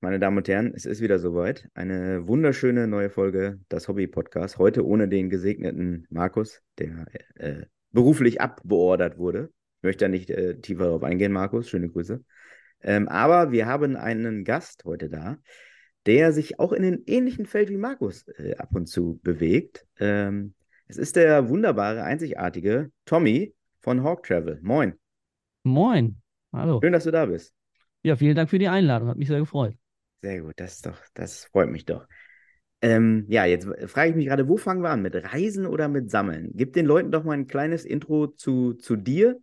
meine Damen und Herren, es ist wieder soweit. Eine wunderschöne neue Folge des Hobby-Podcasts. Heute ohne den gesegneten Markus, der äh, beruflich abbeordert wurde. Ich möchte da nicht äh, tiefer darauf eingehen, Markus. Schöne Grüße. Ähm, aber wir haben einen Gast heute da, der sich auch in einem ähnlichen Feld wie Markus äh, ab und zu bewegt. Ähm, es ist der wunderbare, einzigartige Tommy von Hawk Travel. Moin. Moin. Hallo. Schön, dass du da bist. Ja, vielen Dank für die Einladung. Hat mich sehr gefreut. Sehr gut, das ist doch, das freut mich doch. Ähm, ja, jetzt frage ich mich gerade, wo fangen wir an? Mit Reisen oder mit Sammeln? Gib den Leuten doch mal ein kleines Intro zu, zu dir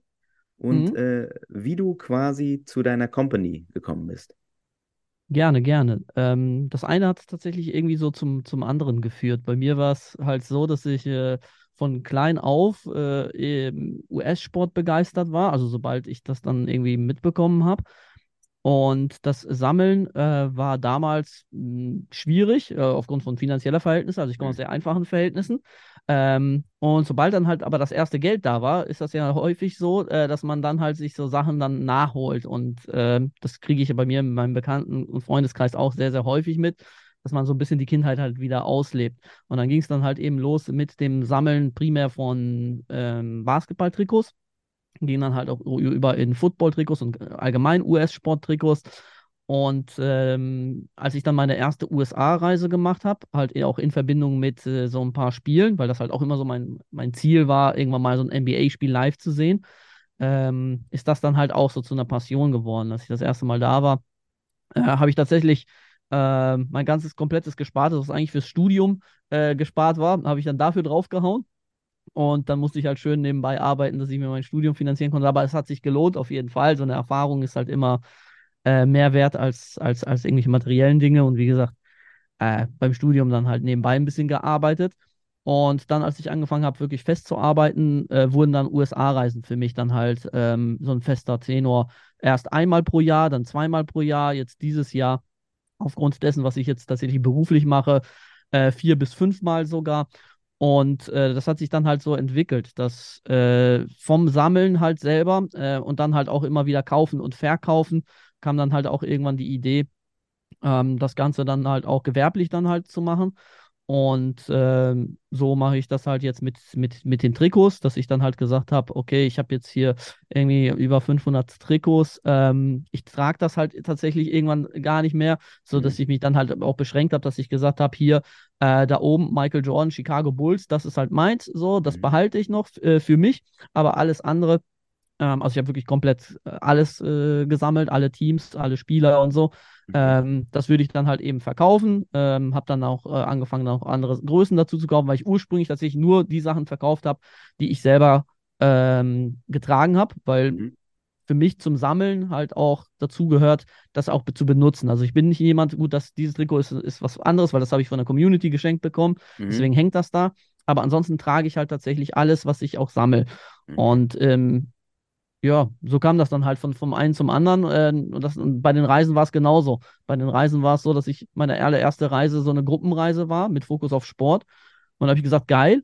und Mhm. äh, wie du quasi zu deiner Company gekommen bist. Gerne, gerne. Ähm, das eine hat tatsächlich irgendwie so zum, zum anderen geführt. Bei mir war es halt so, dass ich äh, von klein auf äh, US-Sport begeistert war, also sobald ich das dann irgendwie mitbekommen habe. Und das Sammeln äh, war damals mh, schwierig, äh, aufgrund von finanzieller Verhältnisse. Also ich komme aus Mhm. sehr einfachen Verhältnissen. Ähm, und sobald dann halt aber das erste Geld da war, ist das ja häufig so, äh, dass man dann halt sich so Sachen dann nachholt. Und ähm, das kriege ich ja bei mir in meinem Bekannten- und Freundeskreis auch sehr, sehr häufig mit, dass man so ein bisschen die Kindheit halt wieder auslebt. Und dann ging es dann halt eben los mit dem Sammeln primär von ähm, Basketball-Trikots ging dann halt auch über in Football-Trikots und äh, allgemein US-Sport-Trikots. Und ähm, als ich dann meine erste USA-Reise gemacht habe, halt auch in Verbindung mit äh, so ein paar Spielen, weil das halt auch immer so mein, mein Ziel war, irgendwann mal so ein NBA-Spiel live zu sehen, ähm, ist das dann halt auch so zu einer Passion geworden. Als ich das erste Mal da war, äh, habe ich tatsächlich äh, mein ganzes komplettes Gespartes, was eigentlich fürs Studium äh, gespart war, habe ich dann dafür draufgehauen. Und dann musste ich halt schön nebenbei arbeiten, dass ich mir mein Studium finanzieren konnte. Aber es hat sich gelohnt, auf jeden Fall. So eine Erfahrung ist halt immer äh, mehr wert als, als, als irgendwelche materiellen Dinge. Und wie gesagt, äh, beim Studium dann halt nebenbei ein bisschen gearbeitet. Und dann, als ich angefangen habe, wirklich festzuarbeiten, äh, wurden dann USA-Reisen für mich dann halt ähm, so ein fester Tenor. Erst einmal pro Jahr, dann zweimal pro Jahr, jetzt dieses Jahr, aufgrund dessen, was ich jetzt tatsächlich beruflich mache, äh, vier bis fünfmal sogar. Und äh, das hat sich dann halt so entwickelt, dass äh, vom Sammeln halt selber äh, und dann halt auch immer wieder kaufen und verkaufen, kam dann halt auch irgendwann die Idee, ähm, das Ganze dann halt auch gewerblich dann halt zu machen. Und ähm, so mache ich das halt jetzt mit, mit, mit den Trikots, dass ich dann halt gesagt habe, okay, ich habe jetzt hier irgendwie über 500 Trikots. Ähm, ich trage das halt tatsächlich irgendwann gar nicht mehr, so dass Mhm. ich mich dann halt auch beschränkt habe, dass ich gesagt habe, hier äh, da oben Michael Jordan, Chicago Bulls, das ist halt meins, so, das Mhm. behalte ich noch äh, für mich, aber alles andere, ähm, also ich habe wirklich komplett äh, alles äh, gesammelt, alle Teams, alle Spieler und so. Mhm. Ähm, das würde ich dann halt eben verkaufen. Ähm, habe dann auch äh, angefangen, auch andere Größen dazu zu kaufen, weil ich ursprünglich tatsächlich nur die Sachen verkauft habe, die ich selber ähm, getragen habe, weil Mhm. für mich zum Sammeln halt auch dazu gehört, das auch zu benutzen. Also ich bin nicht jemand, gut, dass dieses Trikot ist, ist was anderes, weil das habe ich von der Community geschenkt bekommen. Mhm. Deswegen hängt das da. Aber ansonsten trage ich halt tatsächlich alles, was ich auch sammle. Mhm. Und ähm, ja, so kam das dann halt von, vom einen zum anderen. Äh, und, das, und bei den Reisen war es genauso. Bei den Reisen war es so, dass ich meine allererste Reise so eine Gruppenreise war mit Fokus auf Sport. Und da habe ich gesagt, geil,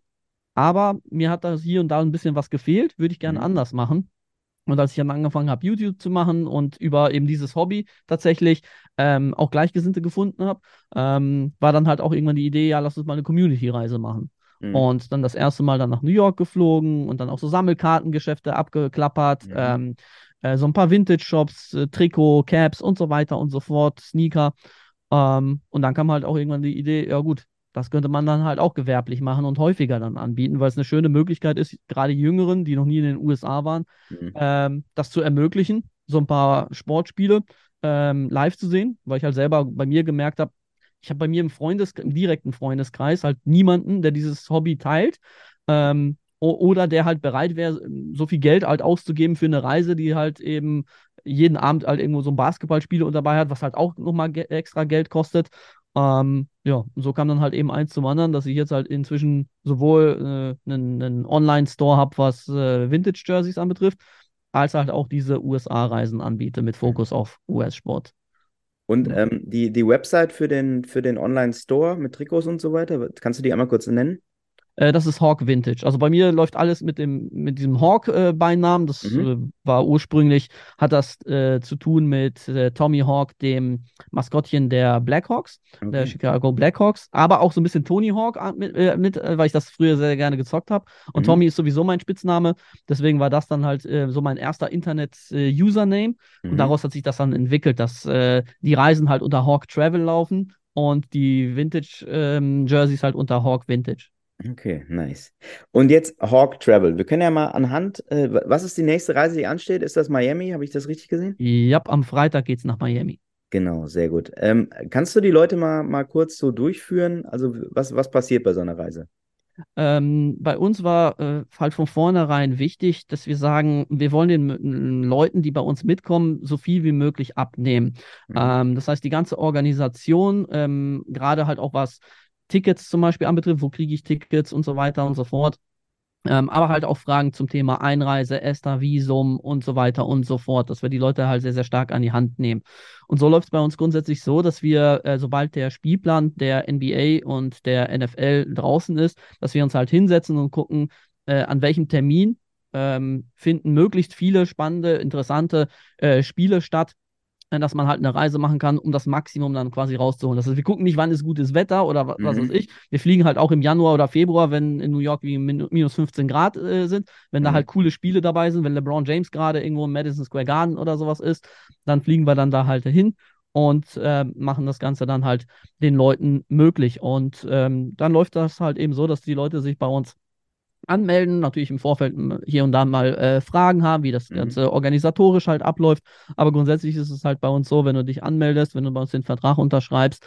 aber mir hat da hier und da ein bisschen was gefehlt, würde ich gerne Mhm. anders machen. Und als ich dann angefangen habe, YouTube zu machen und über eben dieses Hobby tatsächlich ähm, auch Gleichgesinnte gefunden habe, ähm, war dann halt auch irgendwann die Idee, ja, lass uns mal eine Community-Reise machen. Mhm. Und dann das erste Mal dann nach New York geflogen und dann auch so Sammelkartengeschäfte abgeklappert, Mhm. ähm, äh, so ein paar Vintage-Shops, äh, Trikot, Caps und so weiter und so fort, Sneaker. Ähm, und dann kam halt auch irgendwann die Idee, ja gut, das könnte man dann halt auch gewerblich machen und häufiger dann anbieten, weil es eine schöne Möglichkeit ist, gerade Jüngeren, die noch nie in den USA waren, Mhm. ähm, das zu ermöglichen, so ein paar Sportspiele ähm, live zu sehen, weil ich halt selber bei mir gemerkt habe, ich habe bei mir im Freundes im direkten Freundeskreis halt niemanden, der dieses Hobby teilt. Ähm, oder der halt bereit wäre, so viel Geld halt auszugeben für eine Reise, die halt eben jeden Abend halt irgendwo so ein Basketballspiel und dabei hat, was halt auch nochmal ge extra Geld kostet. Ähm, ja, so kam dann halt eben eins zum anderen, dass ich jetzt halt inzwischen sowohl äh, einen, einen Online-Store habe, was äh, Vintage-Jerseys anbetrifft, als halt auch diese USA-Reisen anbiete mit Fokus auf US-Sport. Und ähm, die, die Website für den, für den Online-Store mit Trikots und so weiter, kannst du die einmal kurz nennen? Äh, das ist Hawk Vintage. Also bei mir läuft alles mit dem mit diesem Hawk-Beinamen. Äh, das mhm. äh, war ursprünglich, hat das äh, zu tun mit Tommy Hawk, dem Maskottchen der Blackhawks, okay. der Chicago Blackhawks, aber auch so ein bisschen Tony Hawk mit, äh, mit weil ich das früher sehr gerne gezockt habe. Und mhm. Tommy ist sowieso mein Spitzname. Deswegen war das dann halt so mein erster Internet-Username. Mhm. Und daraus hat sich das dann entwickelt, dass die Reisen halt unter Hawk Travel laufen und die Vintage-Jerseys ähm, halt unter Hawk Vintage. Okay, nice. Und jetzt Hawk Travel. Wir können ja mal anhand, äh, was ist die nächste Reise, die ansteht? Ist das Miami? Habe ich das richtig gesehen? Ja, am Freitag geht es nach Miami. Genau, sehr gut. Ähm, kannst du die Leute mal, mal kurz so durchführen? Also, was, was passiert bei so einer Reise? Ähm, bei uns war äh, halt von vornherein wichtig, dass wir sagen, wir wollen den Leuten, die bei uns mitkommen, so viel wie möglich abnehmen. Mhm. Ähm, das heißt, die ganze Organisation, ähm, gerade halt auch was Tickets zum Beispiel anbetrifft, wo kriege ich Tickets und so weiter und so fort. Ähm, aber halt auch Fragen zum Thema Einreise, ESTA, Visum und so weiter und so fort, dass wir die Leute halt sehr, sehr stark an die Hand nehmen. Und so läuft es bei uns grundsätzlich so, dass wir, äh, sobald der Spielplan der NBA und der NFL draußen ist, dass wir uns halt hinsetzen und gucken, äh, an welchem Termin ähm, finden möglichst viele spannende, interessante äh, Spiele statt, dass man halt eine Reise machen kann, um das Maximum dann quasi rauszuholen. Das heißt, wir gucken nicht, wann ist gutes Wetter oder was, mhm. was weiß ich. Wir fliegen halt auch im Januar oder Februar, wenn in New York wie minus 15 Grad äh, sind, wenn mhm. da halt coole Spiele dabei sind, wenn LeBron James gerade irgendwo im Madison Square Garden oder sowas ist, dann fliegen wir dann da halt hin und äh, machen das Ganze dann halt den Leuten möglich. Und ähm, dann läuft das halt eben so, dass die Leute sich bei uns anmelden, natürlich im Vorfeld hier und da mal äh, Fragen haben, wie das mhm. Ganze organisatorisch halt abläuft. Aber grundsätzlich ist es halt bei uns so, wenn du dich anmeldest, wenn du bei uns den Vertrag unterschreibst,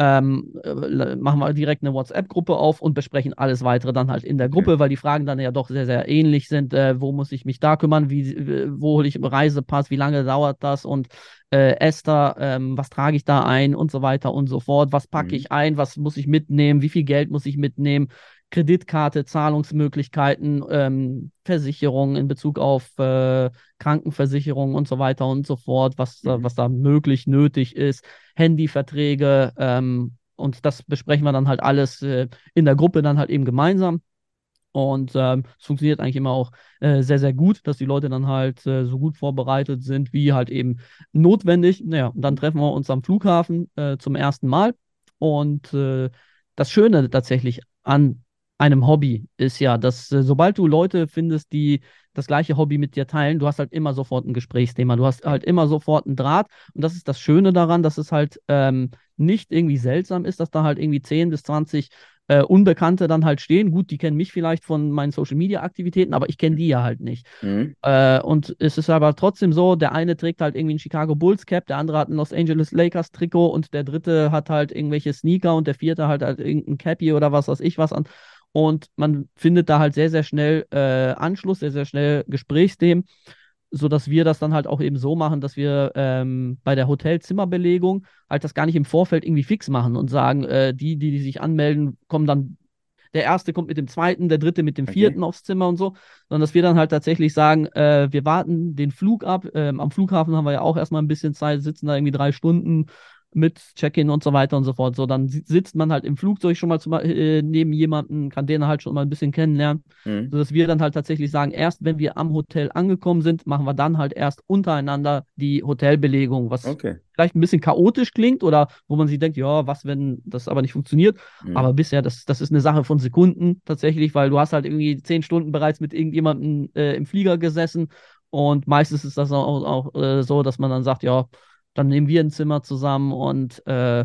ähm, äh, machen wir direkt eine WhatsApp-Gruppe auf und besprechen alles weitere dann halt in der Gruppe, okay. weil die Fragen dann ja doch sehr, sehr ähnlich sind. Äh, wo muss ich mich da kümmern? Wie, wo hole ich Reisepass? Wie lange dauert das? Und äh, Esther, ähm, was trage ich da ein und so weiter und so fort? Was packe mhm. ich ein? Was muss ich mitnehmen? Wie viel Geld muss ich mitnehmen? Kreditkarte, Zahlungsmöglichkeiten, ähm, Versicherungen in Bezug auf äh, Krankenversicherung und so weiter und so fort, was, mhm. was da möglich nötig ist, Handyverträge ähm, und das besprechen wir dann halt alles äh, in der Gruppe dann halt eben gemeinsam. Und ähm, es funktioniert eigentlich immer auch äh, sehr, sehr gut, dass die Leute dann halt äh, so gut vorbereitet sind, wie halt eben notwendig. Naja, und dann treffen wir uns am Flughafen äh, zum ersten Mal. Und äh, das Schöne tatsächlich an einem Hobby ist ja, dass äh, sobald du Leute findest, die das gleiche Hobby mit dir teilen, du hast halt immer sofort ein Gesprächsthema, du hast halt immer sofort einen Draht und das ist das Schöne daran, dass es halt ähm, nicht irgendwie seltsam ist, dass da halt irgendwie 10 bis 20 äh, Unbekannte dann halt stehen. Gut, die kennen mich vielleicht von meinen Social Media Aktivitäten, aber ich kenne die ja halt nicht. Mhm. Äh, und es ist aber trotzdem so, der eine trägt halt irgendwie ein Chicago Bulls Cap, der andere hat ein Los Angeles Lakers Trikot und der dritte hat halt irgendwelche Sneaker und der vierte halt, halt irgendein Cappy oder was weiß ich was an und man findet da halt sehr, sehr schnell äh, Anschluss, sehr, sehr schnell Gesprächsthemen, sodass wir das dann halt auch eben so machen, dass wir ähm, bei der Hotelzimmerbelegung halt das gar nicht im Vorfeld irgendwie fix machen und sagen, äh, die, die, die sich anmelden, kommen dann der erste kommt mit dem zweiten, der dritte mit dem vierten okay. aufs Zimmer und so, sondern dass wir dann halt tatsächlich sagen, äh, wir warten den Flug ab. Ähm, am Flughafen haben wir ja auch erstmal ein bisschen Zeit, sitzen da irgendwie drei Stunden mit Check-in und so weiter und so fort. So, dann sitzt man halt im Flugzeug schon mal zu, äh, neben jemanden, kann den halt schon mal ein bisschen kennenlernen, mhm. sodass wir dann halt tatsächlich sagen, erst wenn wir am Hotel angekommen sind, machen wir dann halt erst untereinander die Hotelbelegung, was okay. vielleicht ein bisschen chaotisch klingt oder wo man sich denkt, ja, was, wenn das aber nicht funktioniert. Mhm. Aber bisher, das, das ist eine Sache von Sekunden tatsächlich, weil du hast halt irgendwie zehn Stunden bereits mit irgendjemandem äh, im Flieger gesessen und meistens ist das auch, auch äh, so, dass man dann sagt, ja, dann nehmen wir ein Zimmer zusammen und äh,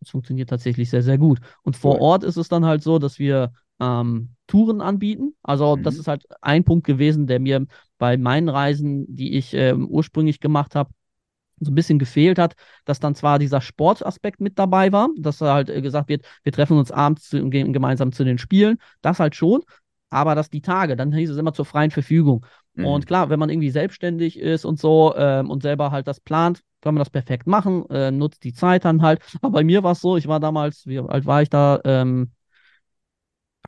das funktioniert tatsächlich sehr, sehr gut. Und vor cool. Ort ist es dann halt so, dass wir ähm, Touren anbieten. Also mhm. das ist halt ein Punkt gewesen, der mir bei meinen Reisen, die ich äh, ursprünglich gemacht habe, so ein bisschen gefehlt hat, dass dann zwar dieser Sportaspekt mit dabei war, dass halt äh, gesagt wird, wir treffen uns abends zu, gemeinsam zu den Spielen, das halt schon, aber dass die Tage, dann hieß es immer zur freien Verfügung. Mhm. Und klar, wenn man irgendwie selbstständig ist und so ähm, und selber halt das plant, kann man das perfekt machen, äh, nutzt die Zeit dann halt. Aber bei mir war es so, ich war damals, wie alt war ich da? Ähm,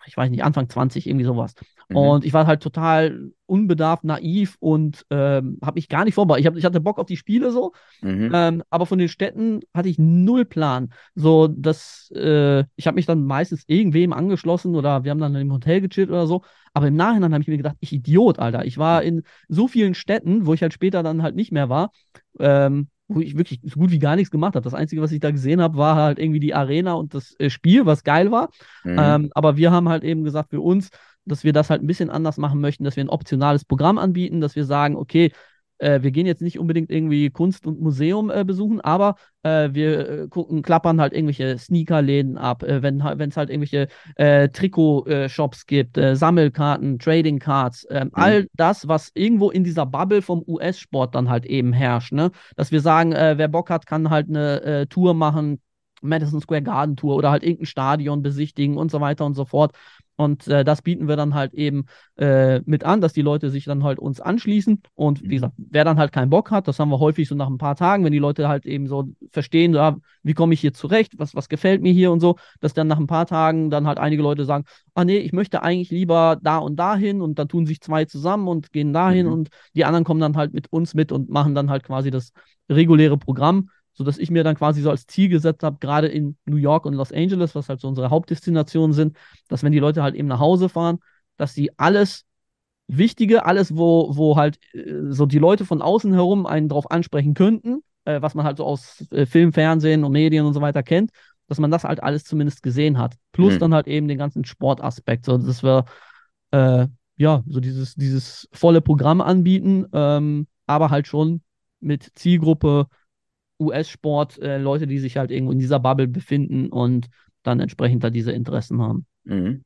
ich weiß nicht, Anfang 20, irgendwie sowas. Mhm. Und ich war halt total unbedarft, naiv und ähm, habe mich gar nicht vorbereitet. Ich, hab, ich hatte Bock auf die Spiele so, mhm. ähm, aber von den Städten hatte ich null Plan. So, dass äh, ich habe mich dann meistens irgendwem angeschlossen oder wir haben dann im Hotel gechillt oder so. Aber im Nachhinein habe ich mir gedacht, ich Idiot, Alter. Ich war in so vielen Städten, wo ich halt später dann halt nicht mehr war. Ähm, wo ich wirklich so gut wie gar nichts gemacht habe. Das Einzige, was ich da gesehen habe, war halt irgendwie die Arena und das äh, Spiel, was geil war. Mhm. Ähm, aber wir haben halt eben gesagt, für uns, dass wir das halt ein bisschen anders machen möchten, dass wir ein optionales Programm anbieten, dass wir sagen, okay, äh, wir gehen jetzt nicht unbedingt irgendwie Kunst und Museum äh, besuchen, aber äh, wir äh, gucken, klappern halt irgendwelche Sneakerläden ab, äh, wenn es halt irgendwelche äh, Trikot-Shops gibt, Sammelkarten, Trading Cards, ähm, mhm. all das, was irgendwo in dieser Bubble vom US-Sport dann halt eben herrscht. Ne? Dass wir sagen, wer Bock hat, kann halt eine Tour machen, Madison Square Garden Tour oder halt irgendein Stadion besichtigen und so weiter und so fort. Und äh, das bieten wir dann halt eben äh, mit an, dass die Leute sich dann halt uns anschließen. Und wie gesagt, wer dann halt keinen Bock hat, das haben wir häufig so nach ein paar Tagen, wenn die Leute halt eben so verstehen, ja, wie komme ich hier zurecht, was, was gefällt mir hier und so, dass dann nach ein paar Tagen dann halt einige Leute sagen, ah nee, ich möchte eigentlich lieber da und dahin und dann tun sich zwei zusammen und gehen dahin mhm. und die anderen kommen dann halt mit uns mit und machen dann halt quasi das reguläre Programm sodass ich mir dann quasi so als Ziel gesetzt habe, gerade in New York und Los Angeles, was halt so unsere Hauptdestinationen sind, dass wenn die Leute halt eben nach Hause fahren, dass sie alles Wichtige, alles, wo, wo halt äh, so die Leute von außen herum einen drauf ansprechen könnten, äh, was man halt so aus äh, Film, Fernsehen und Medien und so weiter kennt, dass man das halt alles zumindest gesehen hat. Plus mhm. dann halt eben den ganzen Sportaspekt, so dass wir äh, ja so dieses, dieses volle Programm anbieten, ähm, aber halt schon mit Zielgruppe US-Sport äh, Leute, die sich halt irgendwo in dieser Bubble befinden und dann entsprechend da diese Interessen haben. Mhm.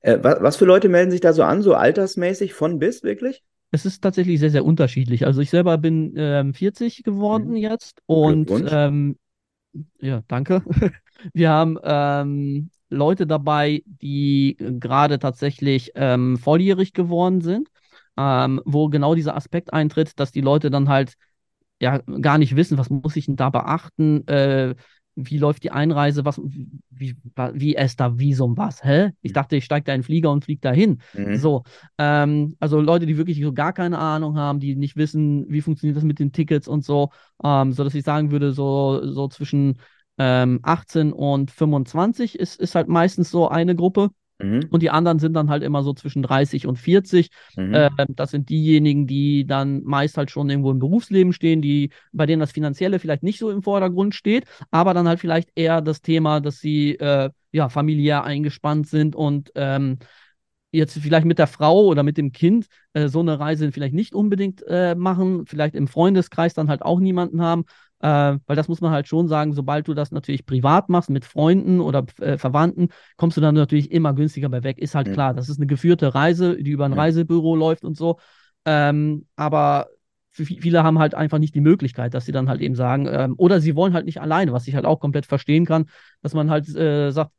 Äh, was, was, für Leute melden sich da so an, so altersmäßig von bis wirklich? Es ist tatsächlich sehr, sehr unterschiedlich. Also ich selber bin ähm, 40 geworden mhm. jetzt und ähm, ja, danke. Wir haben ähm, Leute dabei, die gerade tatsächlich ähm, volljährig geworden sind, ähm, wo genau dieser Aspekt eintritt, dass die Leute dann halt ja gar nicht wissen, was muss ich denn da beachten, äh, wie läuft die Einreise, was, wie, wie ist da Visum, was, hä? Ich mhm. dachte, ich steige da in den Flieger und fliege dahin. Mhm. So, ähm, also Leute, die wirklich so gar keine Ahnung haben, die nicht wissen, wie funktioniert das mit den Tickets und so, ähm, so dass ich sagen würde, so, so zwischen ähm, 18 und 25 ist, ist halt meistens so eine Gruppe. Mhm. Und die anderen sind dann halt immer so zwischen 30 und 40. Mhm. Äh, das sind diejenigen, die dann meist halt schon irgendwo im Berufsleben stehen, die, bei denen das Finanzielle vielleicht nicht so im Vordergrund steht, aber dann halt vielleicht eher das Thema, dass sie äh, ja familiär eingespannt sind und ähm, jetzt vielleicht mit der Frau oder mit dem Kind äh, so eine Reise vielleicht nicht unbedingt äh, machen, vielleicht im Freundeskreis dann halt auch niemanden haben, äh, weil das muss man halt schon sagen, sobald du das natürlich privat machst mit Freunden oder äh, Verwandten, kommst du dann natürlich immer günstiger bei weg. Ist halt ja. klar, das ist eine geführte Reise, die über ein ja. Reisebüro läuft und so. Ähm, aber viele haben halt einfach nicht die Möglichkeit, dass sie dann halt eben sagen, ähm, oder sie wollen halt nicht alleine, was ich halt auch komplett verstehen kann, dass man halt äh, sagt,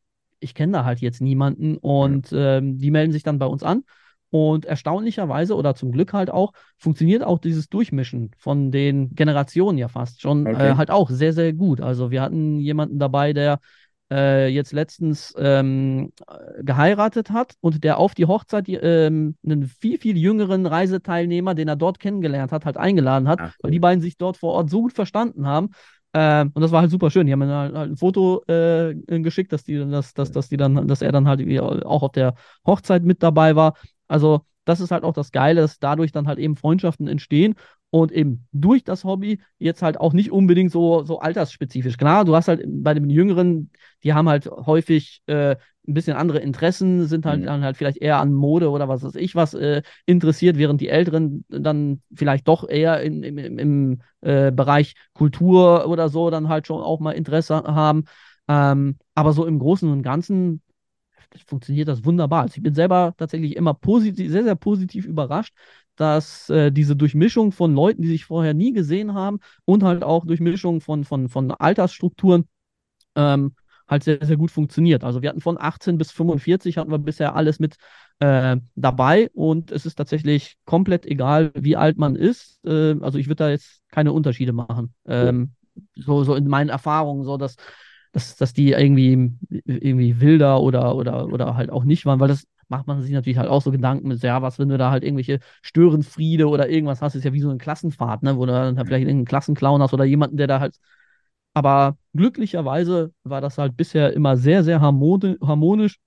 ich kenne da halt jetzt niemanden und ähm, die melden sich dann bei uns an und erstaunlicherweise oder zum Glück halt auch, funktioniert auch dieses Durchmischen von den Generationen ja fast schon äh, okay. äh, halt auch sehr, sehr gut. Also wir hatten jemanden dabei, der äh, jetzt letztens ähm, geheiratet hat und der auf die Hochzeit ähm, einen viel, viel jüngeren Reiseteilnehmer, den er dort kennengelernt hat, halt eingeladen hat, Ach, weil die beiden sich dort vor Ort so gut verstanden haben. Ähm, und das war halt super schön. Die haben mir halt, halt ein Foto äh, geschickt, dass die, dass, dass, dass die dann, dass er dann halt auch auf der Hochzeit mit dabei war. Also das ist halt auch das Geile, dass dadurch dann halt eben Freundschaften entstehen und eben durch das Hobby jetzt halt auch nicht unbedingt so, so altersspezifisch. Klar, du hast halt bei den Jüngeren, die haben halt häufig äh, ein bisschen andere Interessen, sind halt mhm. dann halt vielleicht eher an Mode oder was weiß ich was äh, interessiert, während die Älteren dann vielleicht doch eher in, im, im äh, Bereich Kultur oder so dann halt schon auch mal Interesse haben. Ähm, aber so im Großen und Ganzen funktioniert das wunderbar. Also ich bin selber tatsächlich immer positiv, sehr, sehr positiv überrascht, dass äh, diese Durchmischung von Leuten, die sich vorher nie gesehen haben und halt auch Durchmischung von, von, von Altersstrukturen ähm, halt sehr, sehr gut funktioniert. Also wir hatten von 18 bis 45 hatten wir bisher alles mit äh, dabei und es ist tatsächlich komplett egal, wie alt man ist. Äh, also ich würde da jetzt keine Unterschiede machen. Ähm, so, so in meinen Erfahrungen, so dass, dass, dass die irgendwie, irgendwie wilder oder, oder, oder halt auch nicht waren, weil das macht man sich natürlich halt auch so Gedanken mit, ja, was, wenn du da halt irgendwelche Störenfriede oder irgendwas hast, ist ja wie so eine Klassenfahrt, ne, wo du dann halt vielleicht irgendeinen Klassenclown hast oder jemanden, der da halt. Aber glücklicherweise war das halt bisher immer sehr, sehr harmonisch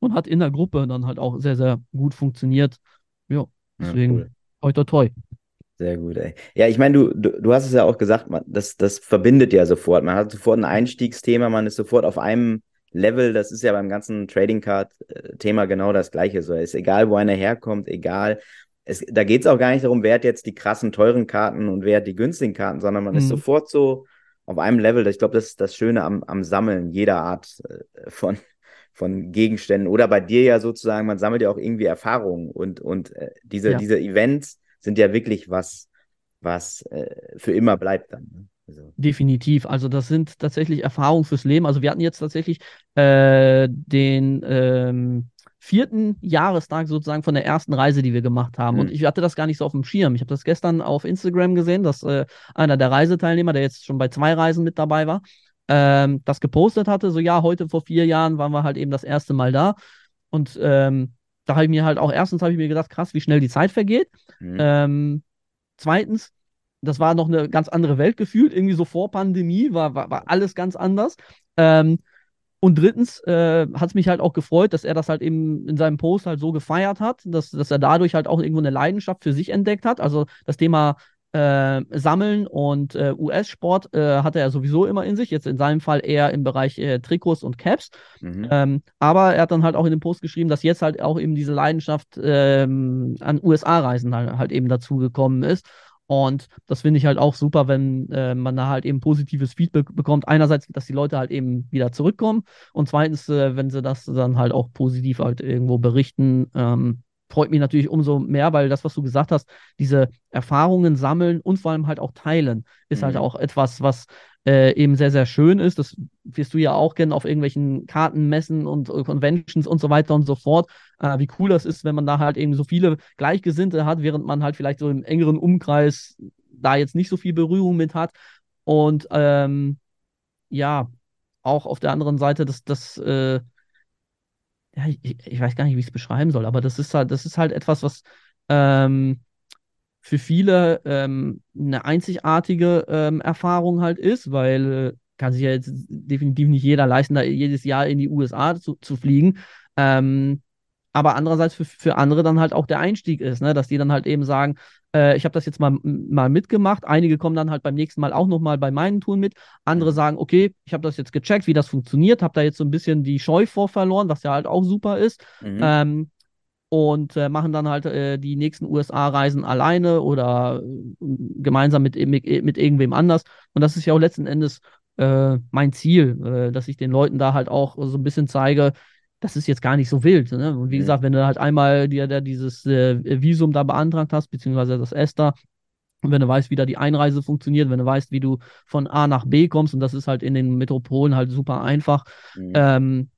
und hat in der Gruppe dann halt auch sehr, sehr gut funktioniert. Ja, deswegen ja, cool. toi, toi, toi. Sehr gut, ey. Ja, ich meine, du, du, du hast es ja auch gesagt, man, das, das verbindet ja sofort. Man hat sofort ein Einstiegsthema, man ist sofort auf einem Level. Das ist ja beim ganzen Trading Card-Thema genau das Gleiche. So, ist egal, wo einer herkommt, egal. Es, da geht es auch gar nicht darum, wer hat jetzt die krassen, teuren Karten und wer hat die günstigen Karten, sondern man mhm. ist sofort so auf einem Level. Ich glaube, das ist das Schöne am, am Sammeln jeder Art äh, von, von Gegenständen. Oder bei dir ja sozusagen, man sammelt ja auch irgendwie Erfahrungen und, und äh, diese, ja. diese Events sind ja wirklich was, was äh, für immer bleibt dann. Also. Definitiv. Also das sind tatsächlich Erfahrungen fürs Leben. Also wir hatten jetzt tatsächlich äh, den ähm, vierten Jahrestag sozusagen von der ersten Reise, die wir gemacht haben. Mhm. Und ich hatte das gar nicht so auf dem Schirm. Ich habe das gestern auf Instagram gesehen, dass äh, einer der Reiseteilnehmer, der jetzt schon bei zwei Reisen mit dabei war, ähm, das gepostet hatte. So ja, heute vor vier Jahren waren wir halt eben das erste Mal da. Und ähm, da habe ich mir halt auch, erstens habe ich mir gedacht, krass, wie schnell die Zeit vergeht. Mhm. Ähm, zweitens, das war noch eine ganz andere Welt gefühlt. Irgendwie so vor Pandemie war, war, war alles ganz anders. Ähm, und drittens äh, hat es mich halt auch gefreut, dass er das halt eben in seinem Post halt so gefeiert hat, dass, dass er dadurch halt auch irgendwo eine Leidenschaft für sich entdeckt hat. Also das Thema äh, Sammeln und äh, US-Sport äh, hatte er sowieso immer in sich. Jetzt in seinem Fall eher im Bereich äh, Trikots und Caps. Mhm. Ähm, aber er hat dann halt auch in dem Post geschrieben, dass jetzt halt auch eben diese Leidenschaft ähm, an USA-Reisen halt, halt eben dazugekommen ist. Und das finde ich halt auch super, wenn äh, man da halt eben positives Feedback bekommt. Einerseits, dass die Leute halt eben wieder zurückkommen und zweitens, äh, wenn sie das dann halt auch positiv halt irgendwo berichten. Ähm, freut mich natürlich umso mehr, weil das, was du gesagt hast, diese Erfahrungen sammeln und vor allem halt auch teilen, ist halt mhm. halt auch etwas, was äh, eben sehr, sehr schön ist. Das wirst du ja auch kennen auf irgendwelchen Kartenmessen und äh, Conventions und so weiter und so fort. Äh, wie cool das ist, wenn man da halt eben so viele Gleichgesinnte hat, während man halt vielleicht so im engeren Umkreis da jetzt nicht so viel Berührung mit hat. Und ähm, ja, auch auf der anderen Seite, dass das, äh, ja, ich, ich, weiß gar nicht, wie ich es beschreiben soll, aber das ist halt, das ist halt etwas, was ähm, für viele ähm, eine einzigartige ähm, Erfahrung halt ist, weil äh, kann sich ja jetzt definitiv nicht jeder leisten, da jedes Jahr in die USA zu, zu fliegen. Ähm, aber andererseits für, für andere dann halt auch der Einstieg ist, ne? dass die dann halt eben sagen, äh, ich habe das jetzt mal, mal mitgemacht. Einige kommen dann halt beim nächsten Mal auch nochmal bei meinen Touren mit. Andere mhm. sagen, okay, ich habe das jetzt gecheckt, wie das funktioniert, habe da jetzt so ein bisschen die Scheu vor verloren, was ja halt auch super ist. Mhm. Ähm, und äh, machen dann halt äh, die nächsten USA-Reisen alleine oder äh, gemeinsam mit, mit, mit, irgendwem anders. Und das ist ja auch letzten Endes äh, mein Ziel, äh, dass ich den Leuten da halt auch so ein bisschen zeige, das ist jetzt gar nicht so wild. Ne? Und wie mhm. gesagt, wenn du halt einmal dir da dieses äh, Visum da beantragt hast, beziehungsweise das ESTA, und wenn du weißt, wie da die Einreise funktioniert, wenn du weißt, wie du von A nach B kommst, und das ist halt in den Metropolen halt super einfach, mhm. ähm,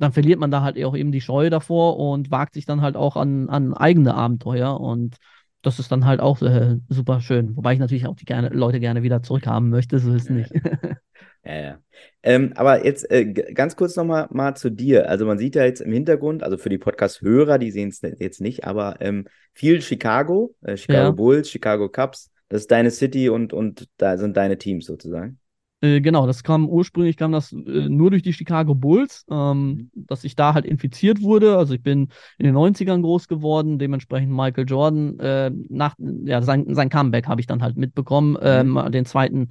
dann verliert man da halt auch eben die Scheu davor und wagt sich dann halt auch an, an eigene Abenteuer. Und das ist dann halt auch äh, super schön. Wobei ich natürlich auch die gerne, Leute gerne wieder zurückhaben möchte, so ist es nicht. Ja, ja. Ähm, aber jetzt äh, ganz kurz nochmal mal zu dir. Also man sieht ja jetzt im Hintergrund, also für die Podcast-Hörer, die sehen es jetzt nicht, aber ähm, viel Chicago, äh, Chicago ja. Bulls, Chicago Cubs, das ist deine City und, und da sind deine Teams sozusagen. Äh, genau, das kam ursprünglich kam das äh, nur durch die Chicago Bulls, ähm, mhm. dass ich da halt infiziert wurde. Also ich bin in den 90ern groß geworden, dementsprechend Michael Jordan, äh, nach, ja, sein, sein Comeback habe ich dann halt mitbekommen, mhm. ähm, den zweiten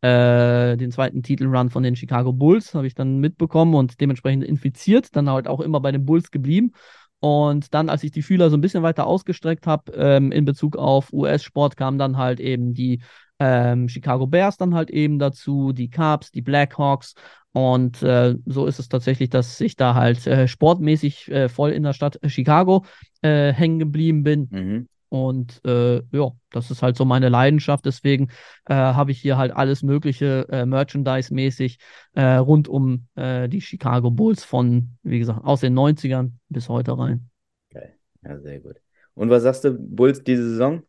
äh, den zweiten Titelrun von den Chicago Bulls habe ich dann mitbekommen und dementsprechend infiziert, dann halt auch immer bei den Bulls geblieben. Und dann, als ich die Fühler so ein bisschen weiter ausgestreckt habe ähm, in Bezug auf US-Sport, kamen dann halt eben die ähm, Chicago Bears dann halt eben dazu, die Cubs, die Blackhawks. Und äh, so ist es tatsächlich, dass ich da halt äh, sportmäßig äh, voll in der Stadt Chicago äh, hängen geblieben bin. Mhm. Und äh, ja, das ist halt so meine Leidenschaft. Deswegen äh, habe ich hier halt alles Mögliche äh, Merchandise-mäßig äh, rund um äh, die Chicago Bulls von, wie gesagt, aus den 90ern bis heute rein. Geil. Ja, sehr gut. Und was sagst du, Bulls diese Saison?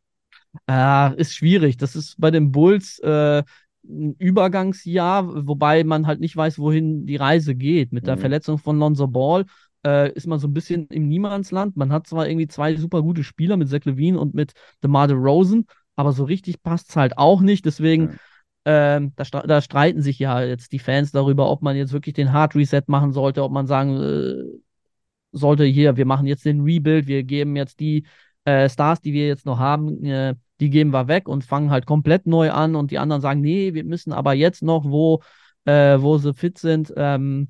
Äh, ist schwierig. Das ist bei den Bulls äh, ein Übergangsjahr, wobei man halt nicht weiß, wohin die Reise geht. Mit der Mhm. Verletzung von Lonzo Ball äh, ist man so ein bisschen im Niemandsland. Man hat zwar irgendwie zwei super gute Spieler mit Zach Levine und mit DeMar DeRozan, aber so richtig passt es halt auch nicht. Deswegen, ähm, da, da streiten sich ja jetzt die Fans darüber, ob man jetzt wirklich den Hard Reset machen sollte, ob man sagen äh, sollte, hier, wir machen jetzt den Rebuild, wir geben jetzt die äh, Stars, die wir jetzt noch haben, äh, die geben wir weg und fangen halt komplett neu an und die anderen sagen, nee, wir müssen aber jetzt noch, wo, äh, wo sie fit sind. Ähm,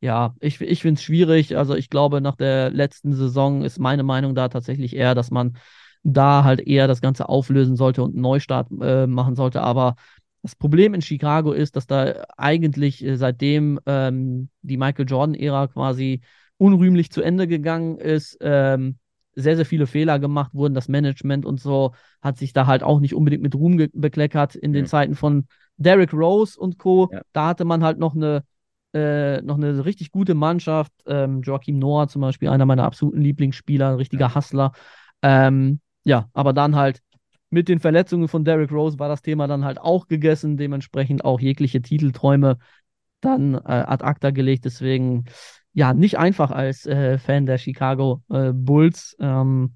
ja, ich, ich finde es schwierig. Also ich glaube, nach der letzten Saison ist meine Meinung da tatsächlich eher, dass man da halt eher das Ganze auflösen sollte und einen Neustart äh, machen sollte. Aber das Problem in Chicago ist, dass da eigentlich äh, seitdem ähm, die Michael Jordan-Ära quasi unrühmlich zu Ende gegangen ist, ähm, sehr, sehr viele Fehler gemacht wurden. Das Management und so hat sich da halt auch nicht unbedingt mit Ruhm bekleckert in den. Zeiten von Derrick Rose und Co. Ja. Da hatte man halt noch eine, äh, noch eine richtig gute Mannschaft. Ähm, Joachim Noah zum Beispiel, einer meiner absoluten Lieblingsspieler, ein richtiger Ja. Hustler. Ähm, ja, aber dann halt mit den Verletzungen von Derrick Rose war das Thema dann halt auch gegessen, dementsprechend auch jegliche Titelträume dann äh, ad acta gelegt. Deswegen, ja, nicht einfach als äh, Fan der Chicago äh, Bulls. Ähm,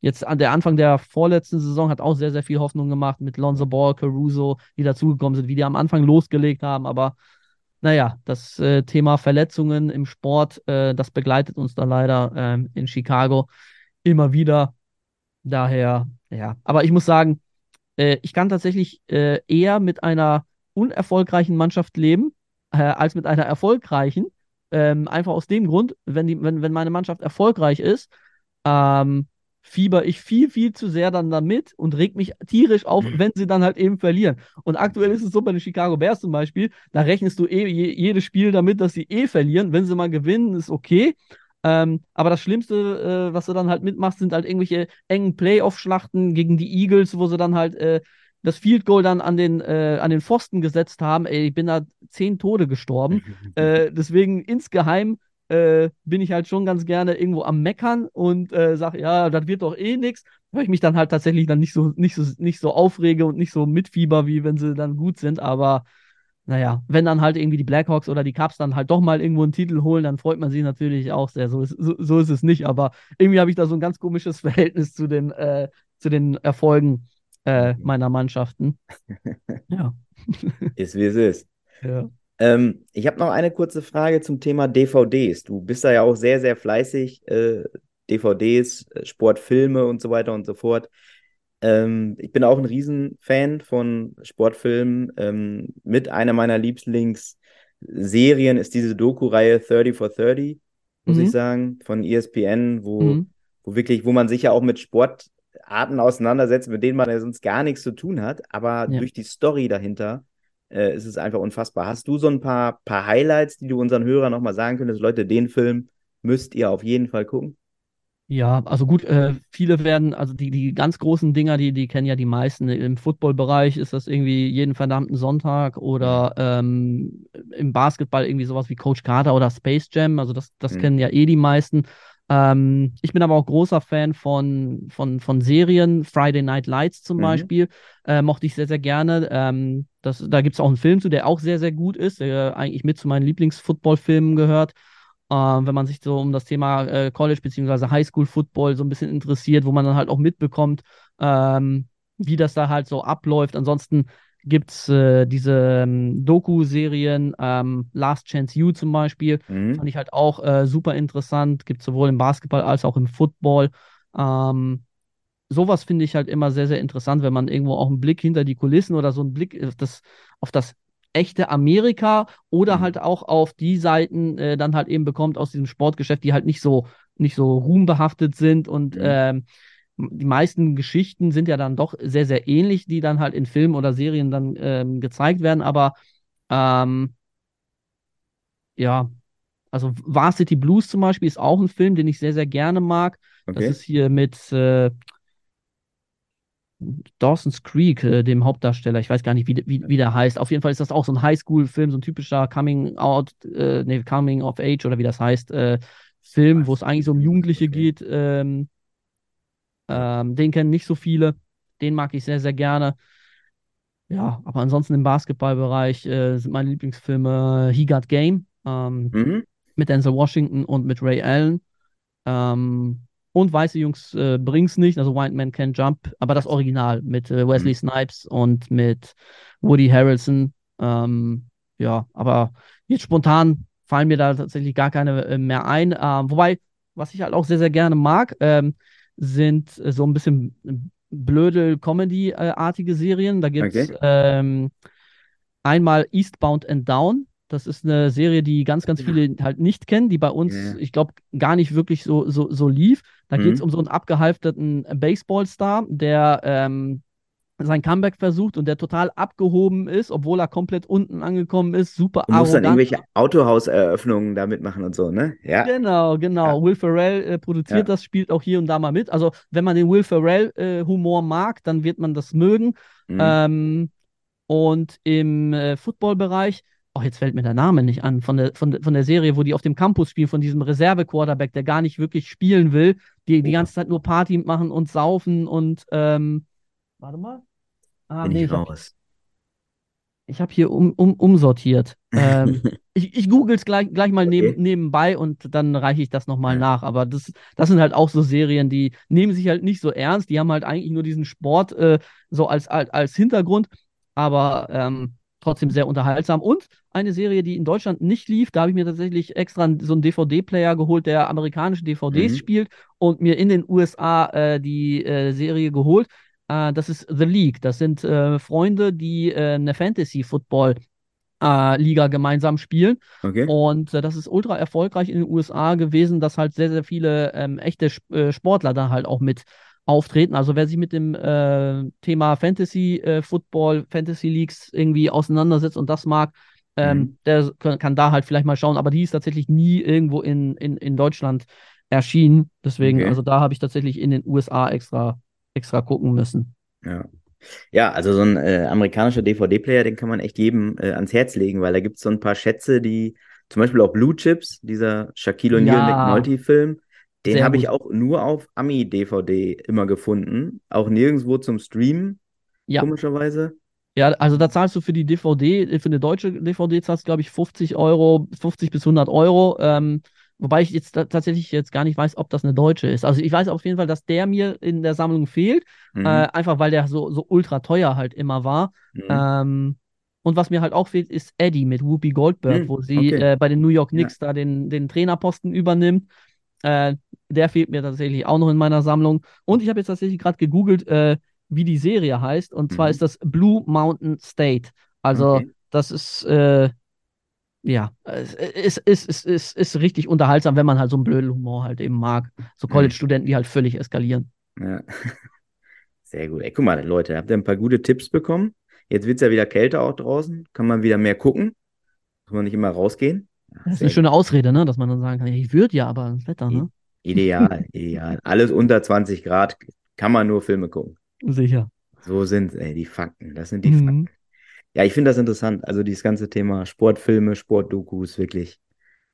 jetzt an der Anfang der vorletzten Saison hat auch sehr, sehr viel Hoffnung gemacht mit Lonzo Ball, Caruso, die dazugekommen sind, wie die am Anfang losgelegt haben. Aber naja, das äh, Thema Verletzungen im Sport, äh, das begleitet uns da leider ähm, in Chicago immer wieder. Daher, ja. Aber ich muss sagen, äh, ich kann tatsächlich äh, eher mit einer unerfolgreichen Mannschaft leben, als mit einer erfolgreichen. Ähm, einfach aus dem Grund, wenn, die, wenn, wenn meine Mannschaft erfolgreich ist, ähm, fieber ich viel, viel zu sehr dann damit und reg mich tierisch auf, wenn sie dann halt eben verlieren. Und aktuell ist es so bei den Chicago Bears zum Beispiel, da rechnest du eh je, jedes Spiel damit, dass sie eh verlieren. Wenn sie mal gewinnen, ist okay. Ähm, aber das Schlimmste, äh, was du dann halt mitmachst, sind halt irgendwelche engen Playoff-Schlachten gegen die Eagles, wo sie dann halt äh, das Field Goal dann an den, äh, an den Pfosten gesetzt haben. Ey, ich bin da zehn Tode gestorben. äh, deswegen insgeheim äh, bin ich halt schon ganz gerne irgendwo am Meckern und äh, sage, ja, das wird doch eh nichts, weil ich mich dann halt tatsächlich dann nicht so, nicht so, nicht so aufrege und nicht so mitfieber, wie wenn sie dann gut sind. Aber naja, wenn dann halt irgendwie die Blackhawks oder die Cubs dann halt doch mal irgendwo einen Titel holen, dann freut man sich natürlich auch sehr. So ist, so, so ist es nicht, aber irgendwie habe ich da so ein ganz komisches Verhältnis zu den, äh, zu den Erfolgen äh, meiner Mannschaften. Ja. Ist wie es ist. ja. Ähm, ich habe noch eine kurze Frage zum Thema DVDs. Du bist da ja auch sehr, sehr fleißig. Äh, DVDs, äh, Sportfilme und so weiter und so fort. Ähm, ich bin auch ein Riesenfan von Sportfilmen. Ähm, mit einer meiner Lieblingsserien ist diese Doku-Reihe 30 for 30, muss Mhm. ich sagen, von ESPN, wo, Mhm. wo wirklich, wo man sich ja auch mit Sportarten auseinandersetzt, mit denen man ja sonst gar nichts zu tun hat, aber Ja. durch die Story dahinter äh, ist es einfach unfassbar. Hast du so ein paar, paar Highlights, die du unseren Hörern nochmal sagen könntest? Leute, den Film müsst ihr auf jeden Fall gucken. Ja, also gut, äh, viele werden, also die, die ganz großen Dinger, die, die kennen ja die meisten. Im Football-Bereich ist das irgendwie jeden verdammten Sonntag oder ähm, im Basketball irgendwie sowas wie Coach Carter oder Space Jam. Also das, das Mhm. kennen ja eh die meisten. Ähm, ich bin aber auch großer Fan von, von, von Serien. Friday Night Lights zum Mhm. Beispiel äh, mochte ich sehr, sehr gerne. Ähm, das, da gibt es auch einen Film zu, der auch sehr, sehr gut ist, der eigentlich mit zu meinen Lieblings-Football-Filmen gehört. Ähm, wenn man sich so um das Thema äh, College bzw. Highschool-Football so ein bisschen interessiert, wo man dann halt auch mitbekommt, ähm, wie das da halt so abläuft. Ansonsten gibt es äh, diese ähm, Doku-Serien, ähm, Last Chance You zum Beispiel, Mhm. fand ich halt auch äh, super interessant. Gibt sowohl im Basketball als auch im Football. Ähm, sowas finde ich halt immer sehr, sehr interessant, wenn man irgendwo auch einen Blick hinter die Kulissen oder so einen Blick auf das, auf das echte Amerika oder Mhm. halt auch auf die Seiten äh, dann halt eben bekommt aus diesem Sportgeschäft, die halt nicht so, nicht so ruhmbehaftet sind und Mhm. Die meisten Geschichten sind ja dann doch sehr, sehr ähnlich, die dann halt in Filmen oder Serien dann ähm, gezeigt werden, aber ähm, ja, also Varsity Blues zum Beispiel ist auch ein Film, den ich sehr, sehr gerne mag. Das Okay. ist hier mit, äh, Dawson's Creek, äh, dem Hauptdarsteller. Ich weiß gar nicht, wie, wie, wie der heißt. Auf jeden Fall ist das auch so ein Highschool-Film, so ein typischer Coming Out, äh, nee, Coming of Age oder wie das heißt, äh, Film, wo es eigentlich so um Jugendliche Okay. geht. Ähm, ähm, den kennen nicht so viele. Den mag ich sehr, sehr gerne. Ja, aber ansonsten im Basketballbereich äh, sind meine Lieblingsfilme He Got Game ähm, Mhm. mit Denzel Washington und mit Ray Allen. Ähm, und Weiße Jungs äh, bring's nicht, also White Man Can't Jump, aber das Original mit äh, Wesley Snipes und mit Woody Harrelson. Ähm, ja, aber jetzt spontan fallen mir da tatsächlich gar keine äh, mehr ein. Ähm, wobei, was ich halt auch sehr, sehr gerne mag, ähm, sind äh, so ein bisschen blöde Comedy-artige Serien. Da gibt's Okay. ähm, einmal Eastbound and Down. Das ist eine Serie, die ganz, ganz viele halt nicht kennen, die bei uns, ja. ich glaube, gar nicht wirklich so, so, so lief. Da geht es Mhm. um so einen abgehalfterten Baseballstar, der ähm, sein Comeback versucht und der total abgehoben ist, obwohl er komplett unten angekommen ist, super Du musst dann irgendwelche Autohauseröffnungen damit machen und so, ne? Ja. Genau, genau. Ja. Will Ferrell äh, produziert Ja. das, spielt auch hier und da mal mit. Also, wenn man den Will Ferrell-Humor mag, dann wird man das mögen. Mhm. Ähm, und im äh, Football-Bereich, oh, jetzt fällt mir der Name nicht an, von der, von, von der Serie, wo die auf dem Campus spielen, von diesem Reserve-Quarterback, der gar nicht wirklich spielen will, die die Oh. ganze Zeit nur Party machen und saufen und, ähm, warte mal. Ah, Bin nee, ich ich habe raus. ich hab hier um, um, umsortiert. Ähm, ich ich google es gleich, gleich mal neben, Okay. nebenbei und dann reiche ich das nochmal Ja. nach. Aber das, das sind halt auch so Serien, die nehmen sich halt nicht so ernst. Die haben halt eigentlich nur diesen Sport äh, so als, als, als Hintergrund, aber ähm, trotzdem sehr unterhaltsam. Und eine Serie, die in Deutschland nicht lief, da habe ich mir tatsächlich extra so einen DVD-Player geholt, der amerikanische DVDs Mhm. spielt und mir in den USA äh, die äh, Serie geholt. Äh, das ist The League. Das sind äh, Freunde, die äh, eine Fantasy-Football äh, Liga gemeinsam spielen. Okay. Und äh, das ist ultra erfolgreich in den USA gewesen, dass halt sehr, sehr viele ähm, echte Sp äh, Sportler da halt auch mit auftreten. Also wer sich mit dem äh, Thema Fantasy äh, Football, Fantasy Leagues irgendwie auseinandersetzt und das mag, ähm, Mhm. der kann, kann da halt vielleicht mal schauen. Aber die ist tatsächlich nie irgendwo in, in, in Deutschland erschienen. Deswegen, Okay. also da habe ich tatsächlich in den USA extra, extra gucken müssen. Ja. Ja, also so ein äh, amerikanischer DVD-Player, den kann man echt jedem äh, ans Herz legen, weil da gibt es so ein paar Schätze, die zum Beispiel auch Blue Chips, dieser Shaquille O'Neal Ja. McNulty-Film, den habe ich auch nur auf Ami-DVD immer gefunden, auch nirgendwo zum Streamen, Ja. komischerweise. Ja, also da zahlst du für die DVD, für eine deutsche DVD zahlst du, glaube ich, 50 Euro, 50 bis 100 Euro. Ähm, wobei ich jetzt ta- tatsächlich jetzt gar nicht weiß, ob das eine deutsche ist. Also ich weiß auf jeden Fall, dass der mir in der Sammlung fehlt, Mhm. äh, einfach weil der so, so ultra teuer halt immer war. Mhm. Ähm, und was mir halt auch fehlt, ist Eddie mit Whoopi Goldberg, Hm, wo sie okay. äh, bei den New York Ja. Knicks da den, den Trainerposten übernimmt. Äh, der fehlt mir tatsächlich auch noch in meiner Sammlung. Und ich habe jetzt tatsächlich gerade gegoogelt, äh, wie die Serie heißt. Und zwar Mhm. ist das Blue Mountain State. Also, Okay. das ist, äh, ja, es ist, ist, ist, ist, ist richtig unterhaltsam, wenn man halt so einen blöden Humor halt eben mag. So. College-Studenten, die halt völlig eskalieren. Ja. Sehr gut. Ey, guck mal, Leute, habt ihr ein paar gute Tipps bekommen? Jetzt wird es ja wieder kälter auch draußen. Kann man wieder mehr gucken? Muss man nicht immer rausgehen? Ja, Das ist eine schöne Ausrede, ne? Dass man dann sagen kann, ich würde ja, aber das Wetter, ne? Ideal, ideal. Alles unter 20 Grad kann man nur Filme gucken. Sicher. So sind ey, die Fakten. Das sind die Mhm. Fakten. Ja, ich finde das interessant. Also dieses ganze Thema Sportfilme, Sportdokus, wirklich.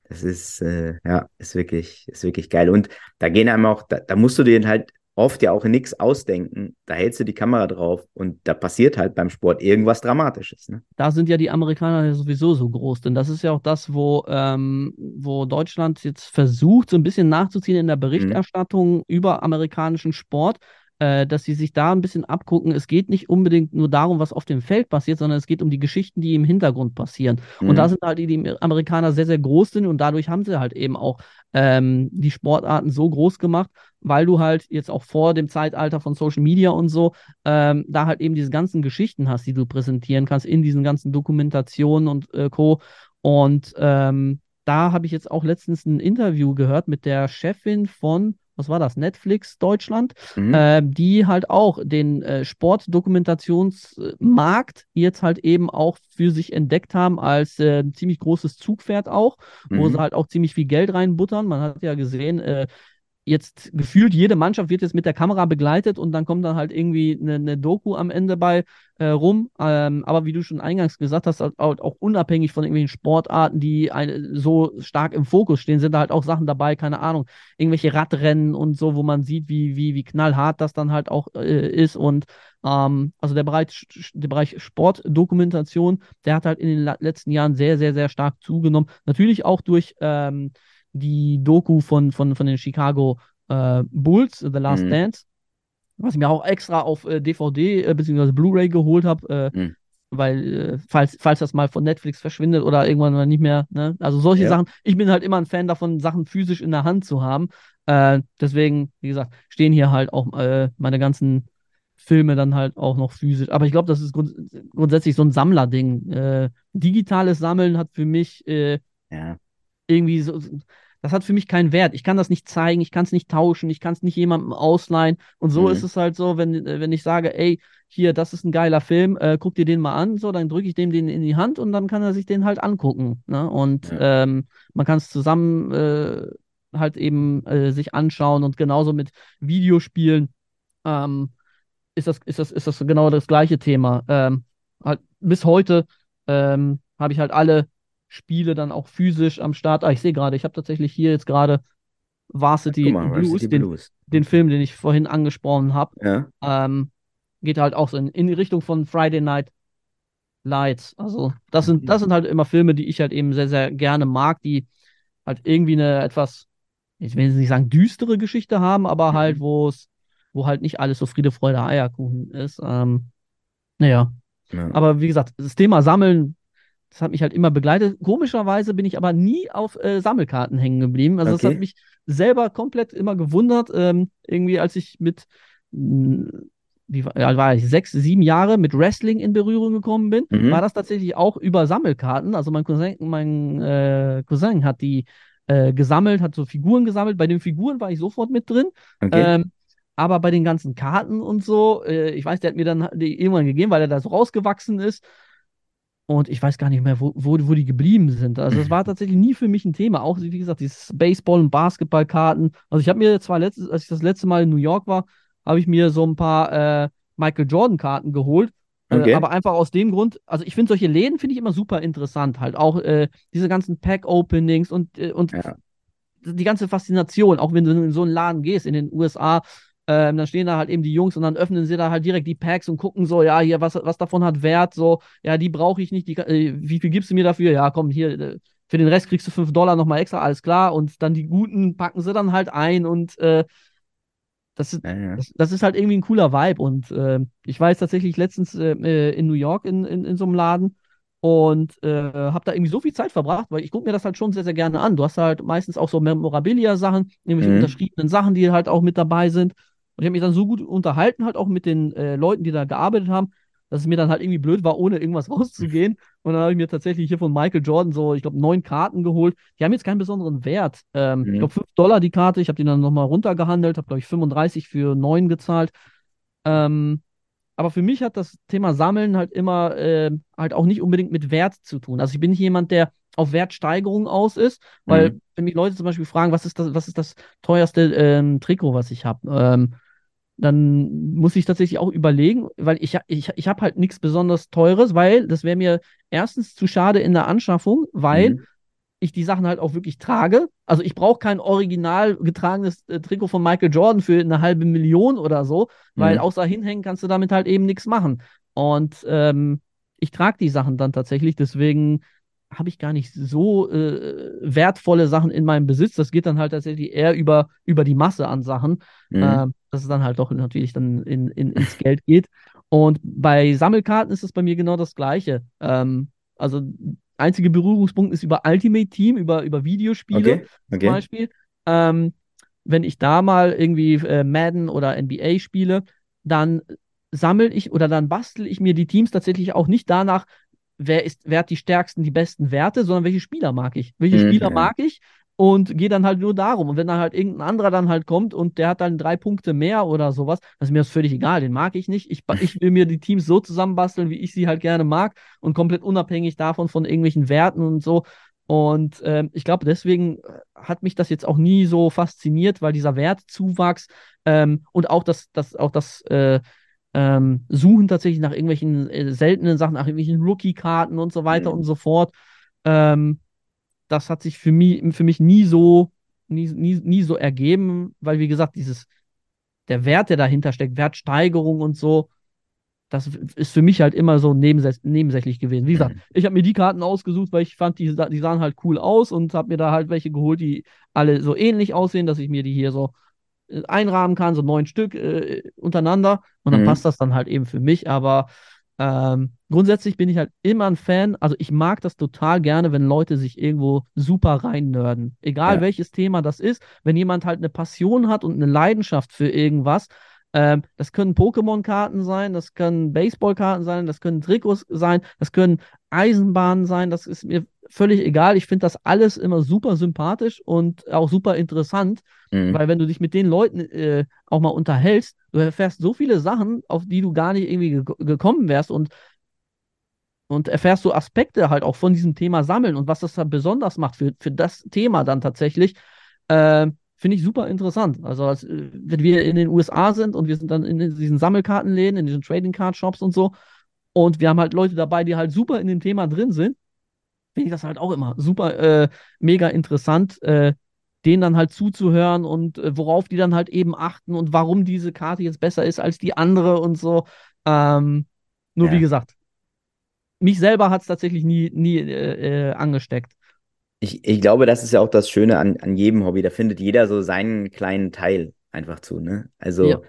Das ist, äh, ja, ist wirklich, ist wirklich geil. Und da gehen einem auch, da, da musst du dir halt oft ja auch nichts ausdenken. Da hältst du die Kamera drauf und da passiert halt beim Sport irgendwas Dramatisches. Ne? Da sind ja die Amerikaner ja sowieso so groß, denn das ist ja auch das, wo, ähm, wo Deutschland jetzt versucht, so ein bisschen nachzuziehen in der Berichterstattung über amerikanischen Sport, äh, dass sie sich da ein bisschen abgucken. Es geht nicht unbedingt nur darum, was auf dem Feld passiert, sondern es geht um die Geschichten, die im Hintergrund passieren. Und da Mhm. sind halt die, die Amerikaner sehr, sehr groß sind und dadurch haben sie halt eben auch ähm, die Sportarten so groß gemacht, weil du halt jetzt auch vor dem Zeitalter von Social Media und so ähm, da halt eben diese ganzen Geschichten hast, die du präsentieren kannst in diesen ganzen Dokumentationen und äh, Co. Und ähm, da habe ich jetzt auch letztens ein Interview gehört mit der Chefin von, was war das, Netflix Deutschland, Mhm. äh, die halt auch den äh, Sportdokumentationsmarkt jetzt halt eben auch für sich entdeckt haben als äh, ziemlich großes Zugpferd auch, wo Mhm. sie halt auch ziemlich viel Geld reinbuttern. Man hat ja gesehen, äh, jetzt gefühlt jede Mannschaft wird jetzt mit der Kamera begleitet und dann kommt dann halt irgendwie eine, eine Doku am Ende bei äh, rum. Ähm, aber wie du schon eingangs gesagt hast, auch, auch, unabhängig von irgendwelchen Sportarten, die eine, so stark im Fokus stehen, sind da halt auch Sachen dabei, keine Ahnung, irgendwelche Radrennen und so, wo man sieht, wie, wie, wie knallhart das dann halt auch äh, ist. Und ähm, also der Bereich, der Bereich Sportdokumentation, der hat halt in den letzten Jahren sehr, sehr, sehr stark zugenommen. Natürlich auch durch ähm, die Doku von, von, von den Chicago äh, Bulls, The Last mhm. Dance, was ich mir auch extra auf äh, DVD äh, bzw. Blu-ray geholt habe, äh, mhm. weil äh, falls, falls das mal von Netflix verschwindet oder irgendwann mal nicht mehr, ne? also solche ja. Sachen, ich bin halt immer ein Fan davon, Sachen physisch in der Hand zu haben. Äh, deswegen, wie gesagt, stehen hier halt auch meine ganzen Filme dann halt auch noch physisch. Aber ich glaube, das ist grund grundsätzlich so ein Sammlerding. digitales Sammeln hat für mich ja irgendwie so, das hat für mich keinen Wert. Ich kann das nicht zeigen, ich kann es nicht tauschen, ich kann es nicht jemandem ausleihen. Und so mhm. ist es halt so, wenn, äh, wenn ich sage, ey, hier, das ist ein geiler Film, äh, guck dir den mal an, so, dann drücke ich dem den in die Hand und dann kann er sich den halt angucken. Ne? Und ja. ähm, man kann es zusammen äh, halt eben äh, sich anschauen und genauso mit Videospielen ähm, ist, das, ist, das, ist das genau das gleiche Thema. Ähm, halt bis heute ähm, habe ich halt alle Spiele dann auch physisch am Start. Ah, ich sehe gerade, ich habe tatsächlich hier jetzt gerade Varsity, mal, Blues, Varsity den, Blues, den, Film, den ich vorhin angesprochen habe. Ja. Ähm, geht halt auch so in, in die Richtung von Friday Night Lights. Also, das sind, das sind halt immer Filme, die ich halt eben sehr, sehr gerne mag, die halt irgendwie eine etwas, ich will nicht sagen düstere Geschichte haben, aber mhm. halt, wo es, wo halt nicht alles so Friede, Freude, Eierkuchen ist. Ähm, naja. Ja. Aber wie gesagt, das Thema Sammeln das hat mich halt immer begleitet. Komischerweise bin ich aber nie auf äh, Sammelkarten hängen geblieben. Also okay. das hat mich selber komplett immer gewundert. Ähm, irgendwie, als ich mit hm, wie ja, war ich, sechs, sieben Jahre mit Wrestling in Berührung gekommen bin, mhm. war das tatsächlich auch über Sammelkarten. Also mein Cousin, mein äh, Cousin hat die äh, gesammelt, hat so Figuren gesammelt. Bei den Figuren war ich sofort mit drin. Okay. Ähm, aber bei den ganzen Karten und so, äh, ich weiß, der hat mir dann die irgendwann gegeben, weil er da so rausgewachsen ist. Und ich weiß gar nicht mehr, wo, wo, wo die geblieben sind. Also es war tatsächlich nie für mich ein Thema. Auch, wie gesagt, dieses Baseball- und Basketballkarten. Also ich habe mir zwar, letztes, als ich das letzte Mal in New York war, habe ich mir so ein paar äh, Michael Jordan-Karten geholt. Äh, okay. Äh, aber einfach aus dem Grund, also ich finde solche Läden finde ich immer super interessant. Halt auch äh, diese ganzen Pack-Openings und, äh, und ja. die ganze Faszination. Auch wenn du in so einen Laden gehst in den USA, ähm, dann stehen da halt eben die Jungs und dann öffnen sie da halt direkt die Packs und gucken so, ja, hier, was, was davon hat Wert, so, ja, die brauche ich nicht, die, äh, wie viel gibst du mir dafür? Ja, komm, hier, äh, für den Rest kriegst du 5 Dollar nochmal extra, alles klar. Und dann die guten packen sie dann halt ein und äh, das, ist, ja, ja. Das, das, ist halt irgendwie ein cooler Vibe. Und äh, ich war jetzt tatsächlich letztens äh, äh, in New York in, in, in so einem Laden und äh, habe da irgendwie so viel Zeit verbracht, weil ich gucke mir das halt schon sehr, sehr gerne an. Du hast halt meistens auch so Memorabilia-Sachen, irgendwelche mhm. unterschriebenen Sachen, die halt auch mit dabei sind. Und ich habe mich dann so gut unterhalten, halt auch mit den äh, Leuten, die da gearbeitet haben, dass es mir dann halt irgendwie blöd war, ohne irgendwas rauszugehen. Und dann habe ich mir tatsächlich hier von Michael Jordan so, ich glaube, neun Karten geholt. Die haben jetzt keinen besonderen Wert. Ähm, mhm. Ich glaube, fünf Dollar die Karte. Ich habe die dann nochmal runtergehandelt, habe, glaube ich, 35 für neun gezahlt. Ähm, aber für mich hat das Thema Sammeln halt immer äh, halt auch nicht unbedingt mit Wert zu tun. Also ich bin nicht jemand, der auf Wertsteigerung aus ist, weil mhm. wenn mich Leute zum Beispiel fragen, was ist das, was ist das teuerste ähm, Trikot, was ich habe, ähm, dann muss ich tatsächlich auch überlegen, weil ich, ich, ich habe halt nichts besonders Teures, weil das wäre mir erstens zu schade in der Anschaffung, weil mhm. ich die Sachen halt auch wirklich trage. Also ich brauche kein original getragenes äh, Trikot von Michael Jordan für eine halbe Million oder so, weil mhm. außer hinhängen kannst du damit halt eben nichts machen. Und ähm, ich trage die Sachen dann tatsächlich, deswegen habe ich gar nicht so äh, wertvolle Sachen in meinem Besitz. Das geht dann halt tatsächlich eher über, über die Masse an Sachen, mhm. äh, dass es dann halt doch natürlich dann in, in, ins Geld geht. Und bei Sammelkarten ist es bei mir genau das Gleiche. Ähm, also einzige Berührungspunkt ist über Ultimate Team, über, über Videospiele okay. Okay. zum Beispiel. Ähm, wenn ich da mal irgendwie äh, Madden oder NBA spiele, dann sammle ich oder dann bastel ich mir die Teams tatsächlich auch nicht danach, wer ist, wer hat die stärksten, die besten Werte, sondern welche Spieler mag ich. Welche mhm. Spieler mag ich und gehe dann halt nur darum. Und wenn dann halt irgendein anderer dann halt kommt und der hat dann drei Punkte mehr oder sowas, das ist mir das völlig egal, den mag ich nicht. Ich, ich will mir die Teams so zusammenbasteln, wie ich sie halt gerne mag und komplett unabhängig davon von irgendwelchen Werten und so. Und ähm, ich glaube, deswegen äh, hat mich das jetzt auch nie so fasziniert, weil dieser Wertzuwachs ähm, und auch das, das, auch das äh, ähm, Suchen tatsächlich nach irgendwelchen äh, seltenen Sachen, nach irgendwelchen Rookie-Karten und so weiter Mhm. und so fort, ähm, das hat sich für mich, für mich nie so, nie, nie, nie so ergeben, weil, wie gesagt, dieses, der Wert, der dahinter steckt, Wertsteigerung und so, das ist für mich halt immer so nebensäch nebensächlich gewesen. Wie gesagt, Mhm. ich habe mir die Karten ausgesucht, weil ich fand, die, die sahen halt cool aus und habe mir da halt welche geholt, die alle so ähnlich aussehen, dass ich mir die hier so einrahmen kann, so neun Stück äh, untereinander. Und dann Mhm. passt das dann halt eben für mich. Aber ähm, grundsätzlich bin ich halt immer ein Fan. Also ich mag das total gerne, wenn Leute sich irgendwo super reinnörden. Egal Ja. welches Thema das ist. Wenn jemand halt eine Passion hat und eine Leidenschaft für irgendwas, ähm, das können Pokémon-Karten sein, das können Baseball-Karten sein, das können Trikots sein, das können Eisenbahnen sein, das ist mir völlig egal. Ich finde das alles immer super sympathisch und auch super interessant, Mhm. weil wenn du dich mit den Leuten äh, auch mal unterhältst, du erfährst so viele Sachen, auf die du gar nicht irgendwie ge gekommen wärst und, und erfährst so Aspekte halt auch von diesem Thema sammeln und was das da besonders macht für, für das Thema dann tatsächlich. ähm, Finde ich super interessant. Also, als, äh, wenn wir in den USA sind und wir sind dann in diesen Sammelkartenläden, in diesen Trading Card Shops und so, und wir haben halt Leute dabei, die halt super in dem Thema drin sind, finde ich das halt auch immer super äh, mega interessant, äh, denen dann halt zuzuhören und äh, worauf die dann halt eben achten und warum diese Karte jetzt besser ist als die andere und so. Ähm, nur Ja. wie gesagt, mich selber hat es tatsächlich nie, nie äh, äh, angesteckt. Ich, ich glaube, das ist ja auch das Schöne an, an jedem Hobby. Da findet jeder so seinen kleinen Teil einfach zu, ne? Also, Ja.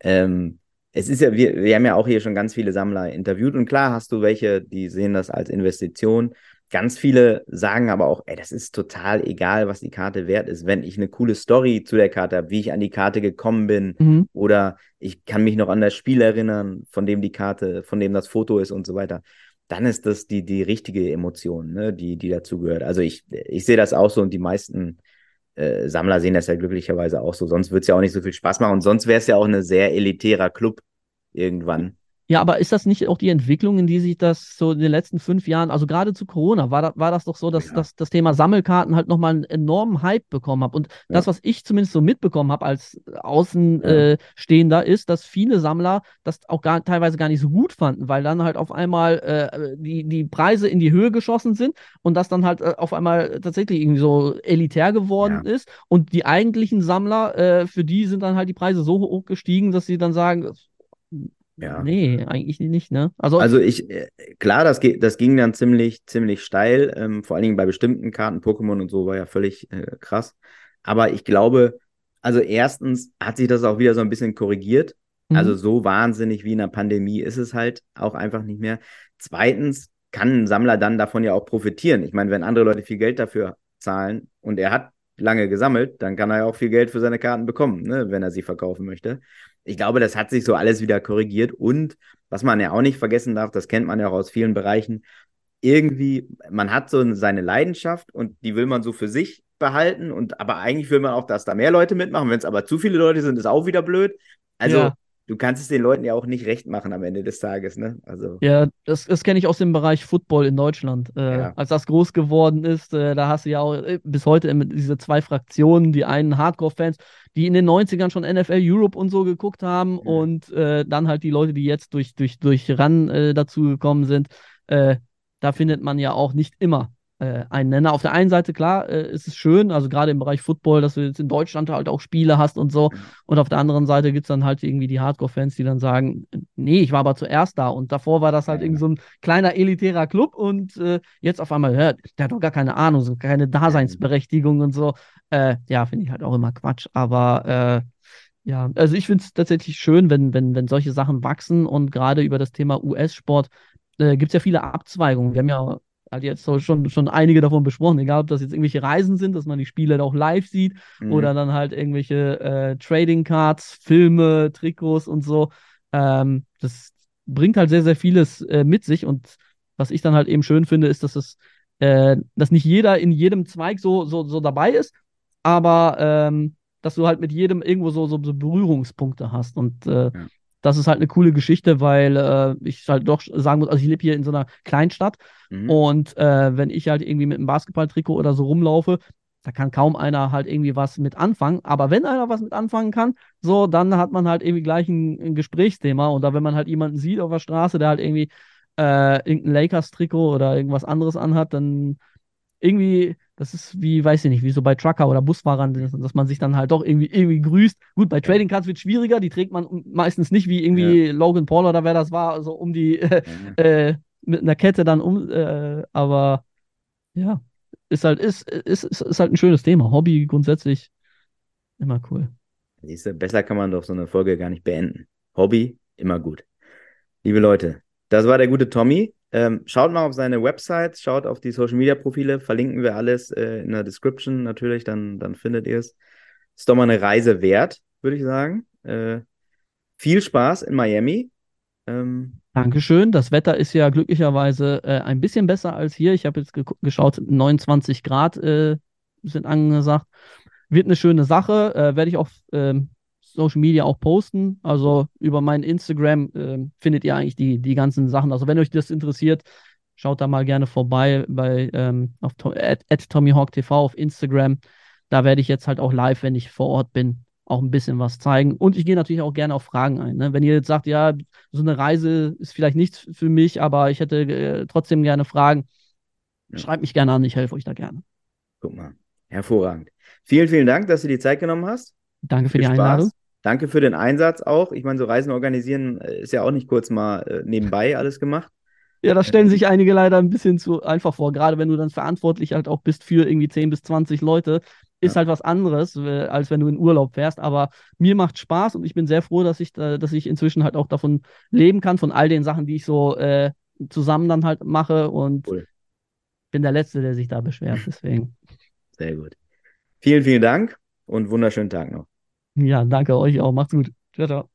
ähm, es ist ja, wir, wir haben ja auch hier schon ganz viele Sammler interviewt und klar hast du welche, die sehen das als Investition. Ganz viele sagen aber auch, ey, das ist total egal, was die Karte wert ist. Wenn ich eine coole Story zu der Karte habe, wie ich an die Karte gekommen bin, Mhm. oder ich kann mich noch an das Spiel erinnern, von dem die Karte, von dem das Foto ist und so weiter, dann ist das die, die richtige Emotion, ne, die, die dazugehört. Also ich, ich sehe das auch so und die meisten äh, Sammler sehen das ja glücklicherweise auch so. Sonst würde es ja auch nicht so viel Spaß machen und sonst wäre es ja auch ein sehr elitärer Club irgendwann. Ja, aber ist das nicht auch die Entwicklung, in die sich das so in den letzten fünf Jahren, also gerade zu Corona, war, da, war das doch so, dass, Ja. dass das Thema Sammelkarten halt nochmal einen enormen Hype bekommen hat. Und das, was ich zumindest so mitbekommen habe als Außenstehender, ist, dass viele Sammler das auch gar, teilweise gar nicht so gut fanden, weil dann halt auf einmal äh, die, die Preise in die Höhe geschossen sind und das dann halt äh, auf einmal tatsächlich irgendwie so elitär geworden Ja. ist. Und die eigentlichen Sammler, äh, für die sind dann halt die Preise so hoch gestiegen, dass sie dann sagen, Ja. Nee, eigentlich nicht, ne? Also, Also ich, äh, klar, das, das ging dann ziemlich, ziemlich steil, ähm, vor allen Dingen bei bestimmten Karten, Pokémon und so war ja völlig äh, krass. Aber ich glaube, also erstens hat sich das auch wieder so ein bisschen korrigiert. mhm. Also so wahnsinnig wie in der Pandemie ist es halt auch einfach nicht mehr. Zweitens kann ein Sammler dann davon ja auch profitieren. Ich meine, wenn andere Leute viel Geld dafür zahlen und er hat lange gesammelt, dann kann er ja auch viel Geld für seine Karten bekommen, ne, wenn er sie verkaufen möchte. Ich glaube, das hat sich so alles wieder korrigiert und was man ja auch nicht vergessen darf, das kennt man ja auch aus vielen Bereichen, irgendwie, man hat so seine Leidenschaft und die will man so für sich behalten und aber eigentlich will man auch, dass da mehr Leute mitmachen. Wenn es aber zu viele Leute sind, ist auch wieder blöd. Also Ja. Du kannst es den Leuten ja auch nicht recht machen am Ende des Tages, ne? Also ja, das, das kenne ich aus dem Bereich Football in Deutschland. Äh, Ja. Als das groß geworden ist, äh, da hast du ja auch äh, bis heute immer diese zwei Fraktionen, die einen Hardcore-Fans, die in den 90ern schon NFL Europe und so geguckt haben Mhm. und äh, dann halt die Leute, die jetzt durch, durch, durch Run äh, dazu gekommen sind. Äh, da findet man ja auch nicht immer äh, einen Nenner. Auf der einen Seite, klar, äh, ist es schön, also gerade im Bereich Football, dass du jetzt in Deutschland halt auch Spiele hast und so. Und auf der anderen Seite gibt es dann halt irgendwie die Hardcore-Fans, die dann sagen, nee, ich war aber zuerst da und davor war das halt irgendwie so ein kleiner elitärer Club und äh, jetzt auf einmal, ja, der hat doch gar keine Ahnung, so keine Daseinsberechtigung und so. Äh, ja, finde ich halt auch immer Quatsch, aber äh, ja, also ich finde es tatsächlich schön, wenn, wenn, wenn solche Sachen wachsen und gerade über das Thema US-Sport äh, gibt es ja viele Abzweigungen. Wir haben ja halt jetzt schon, schon einige davon besprochen, egal ob das jetzt irgendwelche Reisen sind, dass man die Spiele auch live sieht mhm. oder dann halt irgendwelche äh, Trading Cards, Filme, Trikots und so. Ähm, das bringt halt sehr, sehr vieles äh, mit sich und was ich dann halt eben schön finde, ist, dass es, äh, dass nicht jeder in jedem Zweig so, so, so dabei ist, aber ähm, dass du halt mit jedem irgendwo so, so, so Berührungspunkte hast und äh, Ja. Das ist halt eine coole Geschichte, weil äh, ich halt doch sagen muss, also ich lebe hier in so einer Kleinstadt mhm. und äh, wenn ich halt irgendwie mit einem Basketballtrikot oder so rumlaufe, da kann kaum einer halt irgendwie was mit anfangen. Aber wenn einer was mit anfangen kann, so, dann hat man halt irgendwie gleich ein, ein Gesprächsthema. Oder wenn man halt jemanden sieht auf der Straße, der halt irgendwie äh, irgendein Lakers-Trikot oder irgendwas anderes anhat, dann irgendwie, das ist wie, weiß ich nicht, wie so bei Trucker oder Busfahrern, dass man sich dann halt doch irgendwie, irgendwie grüßt. Gut, bei Trading Cards wird es schwieriger, die trägt man meistens nicht wie irgendwie ja. Logan Paul oder wer das war, also um die, äh, äh, mit einer Kette dann um, äh, aber ja, ist halt, ist, ist, ist, ist halt ein schönes Thema. Hobby grundsätzlich immer cool. Siehste, besser kann man doch so eine Folge gar nicht beenden. Hobby, immer gut. Liebe Leute, das war der gute Tommy. Ähm, schaut mal auf seine Website, schaut auf die Social Media Profile, verlinken wir alles äh, in der Description natürlich, dann, dann findet ihr es. Ist doch mal eine Reise wert, würde ich sagen. Äh, viel Spaß in Miami. Ähm, Dankeschön. Das Wetter ist ja glücklicherweise äh, ein bisschen besser als hier. Ich habe jetzt ge geschaut, 29 Grad äh, sind angesagt. Wird eine schöne Sache. Äh, Werde ich auf ähm, Social Media auch posten. Also über mein Instagram äh, findet ihr eigentlich die, die ganzen Sachen. Also wenn euch das interessiert, schaut da mal gerne vorbei bei ähm, auf at, at TommyHawkTV auf Instagram. Da werde ich jetzt halt auch live, wenn ich vor Ort bin, auch ein bisschen was zeigen. Und ich gehe natürlich auch gerne auf Fragen ein. Ne? Wenn ihr jetzt sagt, ja, so eine Reise ist vielleicht nichts für mich, aber ich hätte äh, trotzdem gerne Fragen, ja. schreibt mich gerne an, ich helfe euch da gerne. Guck mal, hervorragend. Vielen, vielen Dank, dass du die Zeit genommen hast. Danke für Viel die Spaß. Danke für den Einsatz auch. Ich meine, so Reisen organisieren äh, ist ja auch nicht kurz mal äh, nebenbei alles gemacht. Ja, da stellen sich einige leider ein bisschen zu einfach vor. Gerade wenn du dann verantwortlich halt auch bist für irgendwie 10 bis 20 Leute, ist ja. halt was anderes, äh, als wenn du in Urlaub fährst. Aber mir macht Spaß und ich bin sehr froh, dass ich, da, dass ich inzwischen halt auch davon leben kann, von all den Sachen, die ich so äh, zusammen dann halt mache. Und cool. bin der Letzte, der sich da beschwert. Deswegen. Sehr gut. Vielen, vielen Dank und wunderschönen Tag noch. Ja, danke euch auch. Macht's gut. Ciao, ciao.